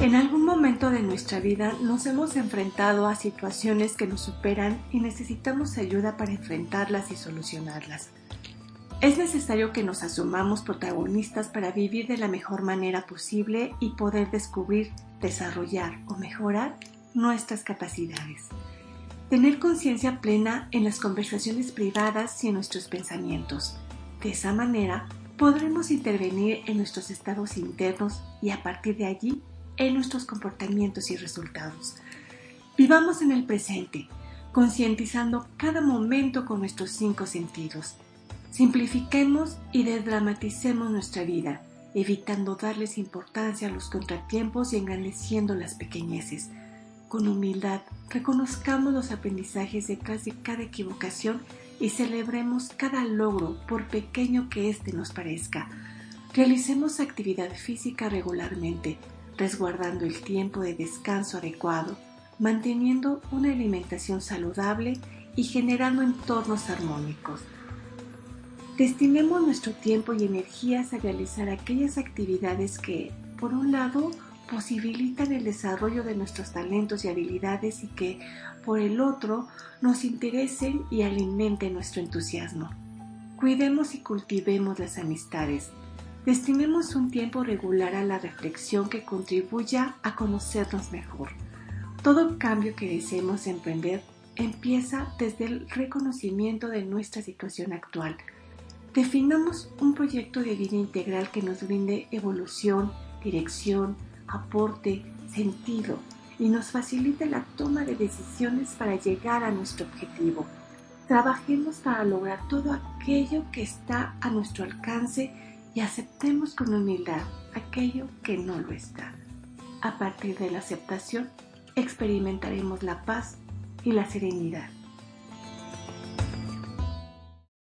En algún momento de nuestra vida nos hemos enfrentado a situaciones que nos superan y necesitamos ayuda para enfrentarlas y solucionarlas. Es necesario que nos asumamos protagonistas para vivir de la mejor manera posible y poder descubrir, desarrollar o mejorar nuestras capacidades. Tener conciencia plena en las conversaciones privadas y en nuestros pensamientos. De esa manera podremos intervenir en nuestros estados internos y a partir de allí en nuestros comportamientos y resultados. Vivamos en el presente, concientizando cada momento con nuestros cinco sentidos. Simplifiquemos y desdramaticemos nuestra vida, evitando darles importancia a los contratiempos y engrandeciendo las pequeñeces. Con humildad, reconozcamos los aprendizajes detrás de cada equivocación y celebremos cada logro, por pequeño que éste nos parezca. Realicemos actividad física regularmente, resguardando el tiempo de descanso adecuado, manteniendo una alimentación saludable y generando entornos armónicos. Destinemos nuestro tiempo y energías a realizar aquellas actividades que, por un lado, posibilitan el desarrollo de nuestros talentos y habilidades y que, por el otro, nos interesen y alimenten nuestro entusiasmo. Cuidemos y cultivemos las amistades, Destinemos un tiempo regular a la reflexión que contribuya a conocernos mejor. Todo cambio que deseemos emprender empieza desde el reconocimiento de nuestra situación actual. Definamos un proyecto de vida integral que nos brinde evolución, dirección, aporte, sentido y nos facilite la toma de decisiones para llegar a nuestro objetivo. Trabajemos para lograr todo aquello que está a nuestro alcance y aceptemos con humildad aquello que no lo está. A partir de la aceptación, experimentaremos la paz y la serenidad.